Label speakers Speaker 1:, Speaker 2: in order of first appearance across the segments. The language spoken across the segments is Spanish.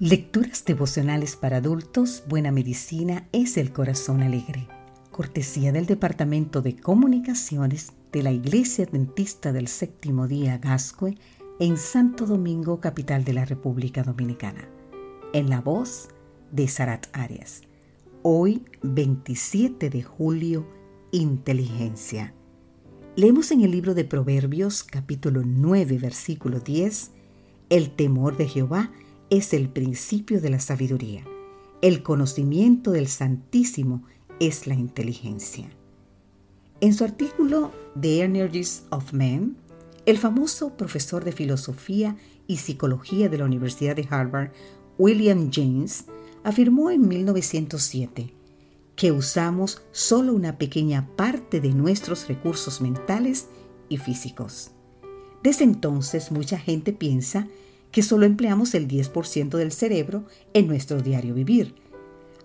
Speaker 1: Lecturas devocionales para adultos, Buena Medicina es el Corazón Alegre. Cortesía del Departamento de Comunicaciones de la Iglesia Dentista del Séptimo Día Gascue en Santo Domingo, capital de la República Dominicana. En la voz de Sarat Arias. Hoy, 27 de julio, Inteligencia. Leemos en el libro de Proverbios, capítulo 9, versículo 10, El temor de Jehová es el principio de la sabiduría. El conocimiento del Santísimo es la inteligencia. En su artículo The Energies of Men, el famoso profesor de filosofía y psicología de la Universidad de Harvard, William James, afirmó en 1907 que usamos solo una pequeña parte de nuestros recursos mentales y físicos. Desde entonces mucha gente piensa que solo empleamos el 10% del cerebro en nuestro diario vivir,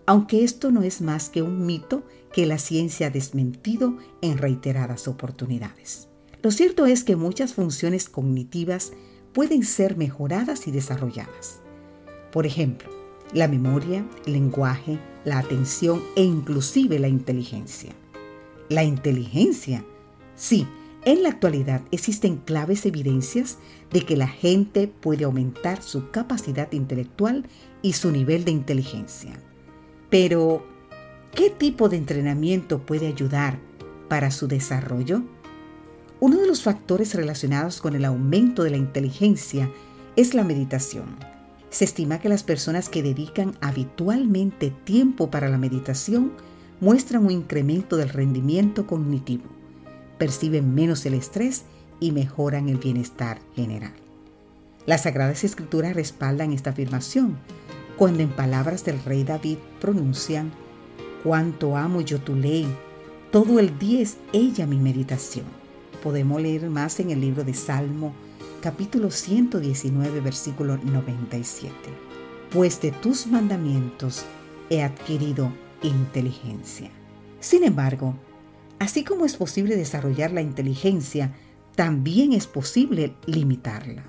Speaker 1: aunque esto no es más que un mito que la ciencia ha desmentido en reiteradas oportunidades. Lo cierto es que muchas funciones cognitivas pueden ser mejoradas y desarrolladas. Por ejemplo, la memoria, el lenguaje, la atención e inclusive la inteligencia. La inteligencia, sí, en la actualidad existen claves evidencias de que la gente puede aumentar su capacidad intelectual y su nivel de inteligencia. Pero, ¿qué tipo de entrenamiento puede ayudar para su desarrollo? Uno de los factores relacionados con el aumento de la inteligencia es la meditación. Se estima que las personas que dedican habitualmente tiempo para la meditación muestran un incremento del rendimiento cognitivo perciben menos el estrés y mejoran el bienestar general. Las Sagradas Escrituras respaldan esta afirmación cuando en palabras del rey David pronuncian, Cuánto amo yo tu ley, todo el día es ella mi meditación. Podemos leer más en el libro de Salmo, capítulo 119, versículo 97. Pues de tus mandamientos he adquirido inteligencia. Sin embargo, Así como es posible desarrollar la inteligencia, también es posible limitarla.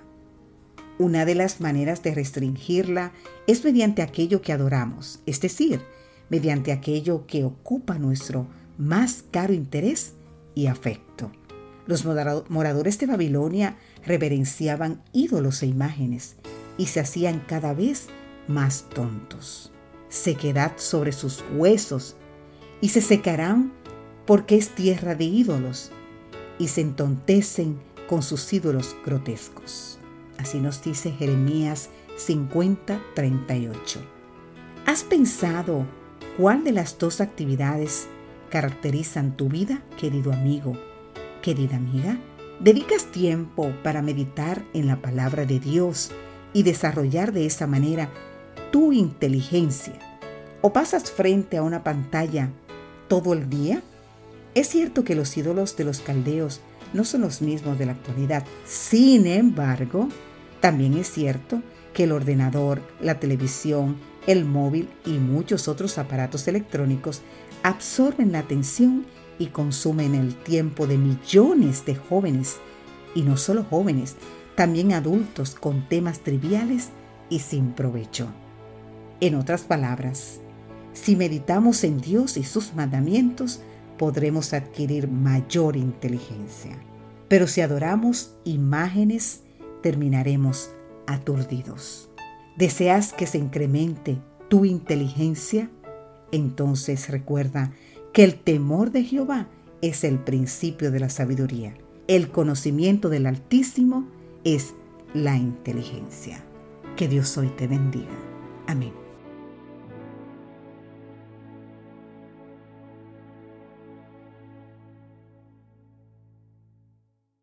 Speaker 1: Una de las maneras de restringirla es mediante aquello que adoramos, es decir, mediante aquello que ocupa nuestro más caro interés y afecto. Los moradores de Babilonia reverenciaban ídolos e imágenes y se hacían cada vez más tontos. Sequedad sobre sus huesos y se secarán porque es tierra de ídolos, y se entontecen con sus ídolos grotescos. Así nos dice Jeremías 50:38. ¿Has pensado cuál de las dos actividades caracterizan tu vida, querido amigo, querida amiga? ¿Dedicas tiempo para meditar en la palabra de Dios y desarrollar de esa manera tu inteligencia? ¿O pasas frente a una pantalla todo el día? Es cierto que los ídolos de los caldeos no son los mismos de la actualidad. Sin embargo, también es cierto que el ordenador, la televisión, el móvil y muchos otros aparatos electrónicos absorben la atención y consumen el tiempo de millones de jóvenes, y no solo jóvenes, también adultos con temas triviales y sin provecho. En otras palabras, si meditamos en Dios y sus mandamientos, podremos adquirir mayor inteligencia. Pero si adoramos imágenes, terminaremos aturdidos. ¿Deseas que se incremente tu inteligencia? Entonces recuerda que el temor de Jehová es el principio de la sabiduría. El conocimiento del Altísimo es la inteligencia. Que Dios hoy te bendiga. Amén.